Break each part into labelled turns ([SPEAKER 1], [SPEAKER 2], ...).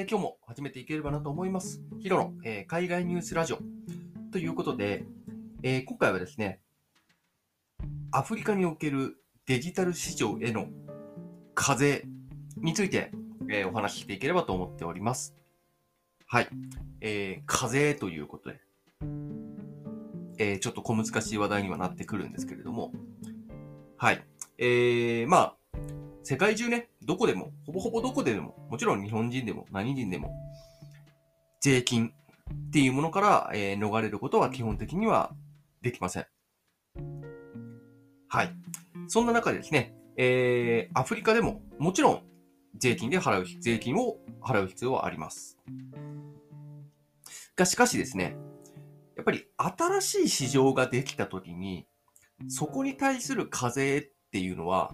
[SPEAKER 1] え、今日も始めていければなと思います。ヒロの、えー、海外ニュースラジオということで、えー、今回はですね、アフリカにおけるデジタル市場への課税について、えお話ししていければと思っております。はい。えー、課税ということで、えちょっと小難しい話題にはなってくるんですけれども、はい。えー、まあ、世界中ね、どこでも、ほぼほぼどこでも、もちろん日本人でも何人でも、税金っていうものから、えー、逃れることは基本的にはできません。はい。そんな中でですね、えー、アフリカでももちろん税金で払う、税金を払う必要はあります。が、しかしですね、やっぱり新しい市場ができたときに、そこに対する課税っていうのは、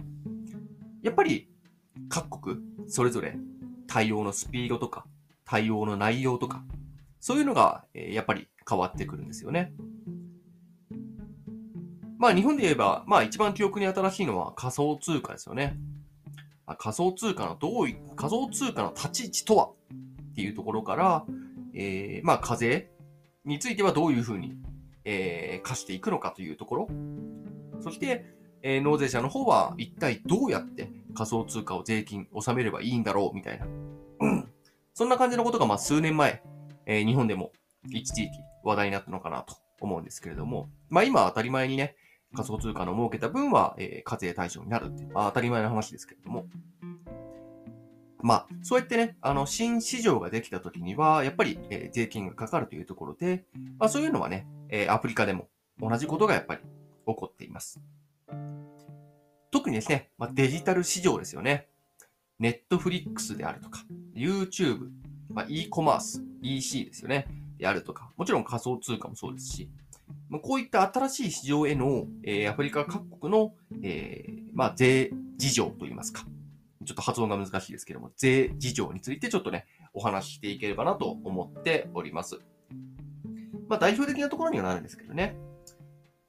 [SPEAKER 1] やっぱり各国それぞれ対応のスピードとか対応の内容とかそういうのがやっぱり変わってくるんですよね。まあ日本で言えば、まあ一番記憶に新しいのは仮想通貨ですよね。仮想通貨のどうい仮想通貨の立ち位置とは？っていうところから、えー、まあ課税についてはどういうふうに、えー、課していくのかというところ。そして、えー、納税者の方は一体どうやって仮想通貨を税金納めればいいんだろうみたいな。そんな感じのことがまあ数年前、えー、日本でも一時期話題になったのかなと思うんですけれども、まあ今当たり前にね、仮想通貨の儲けた分は、えー、課税対象になるって、まあ、当たり前の話ですけれども、まあ、そうやってね、あの、新市場ができた時には、やっぱり、えー、税金がかかるというところで、まあそういうのはね、えー、アフリカでも同じことがやっぱり起こっています。特にですね、まあ、デジタル市場ですよね。ネットフリックスであるとか、YouTube、まあ、e コマース、EC ですよね。であるとか、もちろん仮想通貨もそうですし、まあ、こういった新しい市場への、えー、アフリカ各国の、えー、まあ、税事情といいますか。ちょっと発音が難しいですけども、税事情についてちょっとね、お話ししていければなと思っております。まあ、代表的なところにはなるんですけどね。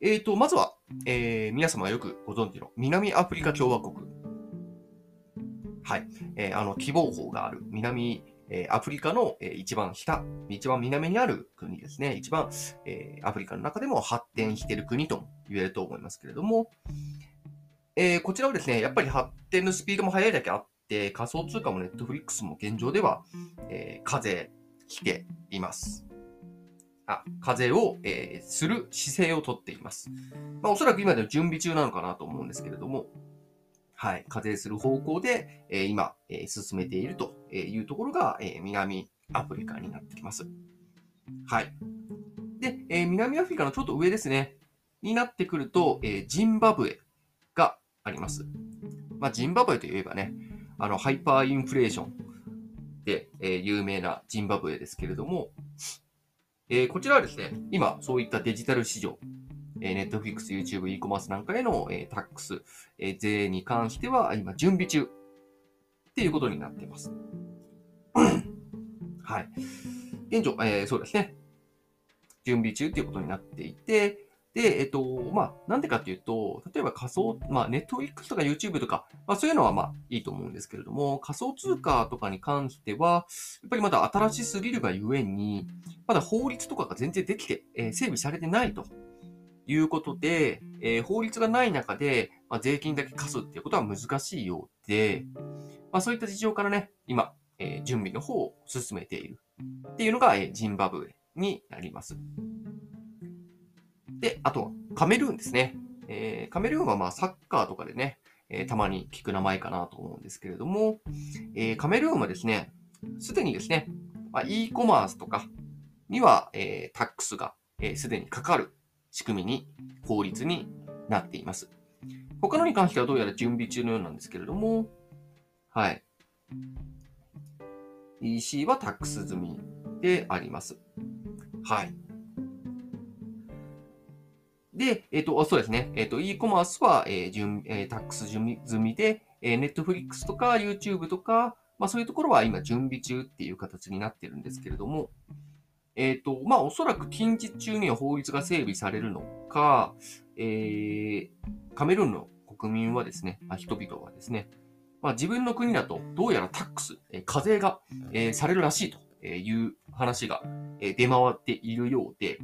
[SPEAKER 1] えーと、まずは、えー、皆様がよくご存知の南アフリカ共和国。はい。えー、あの、希望法がある南、えー、アフリカの、えー、一番下、一番南にある国ですね。一番、えー、アフリカの中でも発展している国と言えると思いますけれども、えー、こちらはですね、やっぱり発展のスピードも速いだけあって、仮想通貨もネットフリックスも現状では、えー、課税しています。あ、課税を、えー、する姿勢をとっています。まあ、おそらく今では準備中なのかなと思うんですけれども、はい、課税する方向で、えー、今、えー、進めているというところが、えー、南アフリカになってきます。はい。で、え、南アフリカのちょっと上ですね、になってくると、え、ジンバブエがあります。まあ、ジンバブエといえばね、あの、ハイパーインフレーションで、え、有名なジンバブエですけれども、えー、こちらはですね、今、そういったデジタル市場、えー、Netflix、YouTube、e コマースなんかへの、えー、タックス、えー、税に関しては、今、準備中っていうことになっています。はい。現状、えー、そうですね。準備中っていうことになっていて、で、えっと、まあ、なんでかっていうと、例えば仮想、まあ、ネットフリックスとか YouTube とか、まあ、そういうのはまあ、いいと思うんですけれども、仮想通貨とかに関しては、やっぱりまだ新しすぎるがゆえに、まだ法律とかが全然できて、えー、整備されてないということで、えー、法律がない中で、まあ、税金だけ課すっていうことは難しいようで、まあ、そういった事情からね、今、えー、準備の方を進めているっていうのが、えー、ジンバブエになります。で、あとは、カメルーンですね。えー、カメルーンはまあサッカーとかでね、えー、たまに聞く名前かなと思うんですけれども、えー、カメルーンはですね、すでにですね、まあ、e コマースとかには、えー、タックスがすで、えー、にかかる仕組みに、法律になっています。他のに関してはどうやら準備中のようなんですけれども、はい。EC はタックス済みであります。はい。で、えっ、ー、と、そうですね。えっ、ー、と、e コマースは、えー、準えー、タックス準備済みで、えー、Netflix とか YouTube とか、まあそういうところは今準備中っていう形になってるんですけれども、えっ、ー、と、まあおそらく近日中には法律が整備されるのか、えー、カメルーンの国民はですね、まあ、人々はですね、まあ、自分の国だとどうやらタックス、えー課税が、えーされるらしいという話が、えー出回っているようで、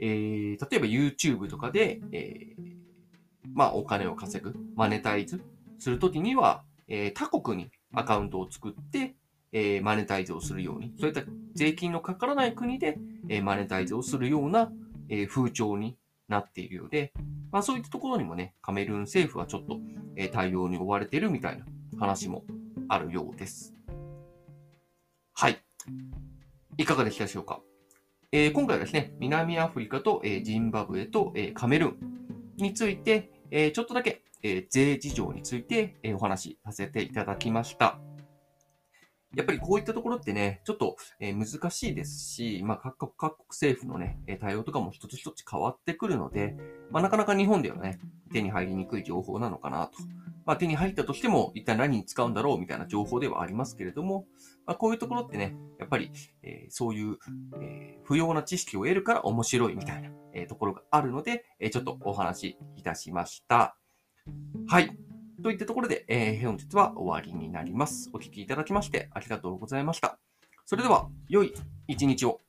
[SPEAKER 1] えー例えば YouTube とかで、えーまあ、お金を稼ぐ、マネタイズするときには、えー他国にアカウントを作って、えーマネタイズをするように、そういった税金のかからない国で、えーマネタイズをするような、えー風潮になっているようで、まあそういったところにもね、カメルーン政府はちょっと、えー対応に追われているみたいな話もあるようです。はい。いかがでしたでしょうか、えー今回はですね、南アフリカと、えージンバブエと、えーカメルーンについて、えちょっとだけ、え税事情について、えお話しさせていただきました。やっぱりこういったところってね、ちょっと、え難しいですし、まあ、各国、各国政府のね、対応とかも一つ一つ変わってくるので、まあ、なかなか日本ではね、手に入りにくい情報なのかなと。まあ、手に入ったとしても、一体何に使うんだろうみたいな情報ではありますけれども、まあ、こういうところってね、やっぱり、えーそういう、えー不要な知識を得るから面白いみたいな、えーところがあるので、えーちょっとお話しいたしました。はい。といったところで、えー本日は終わりになります。お聴きいただきましてありがとうございました。それでは、良い一日を。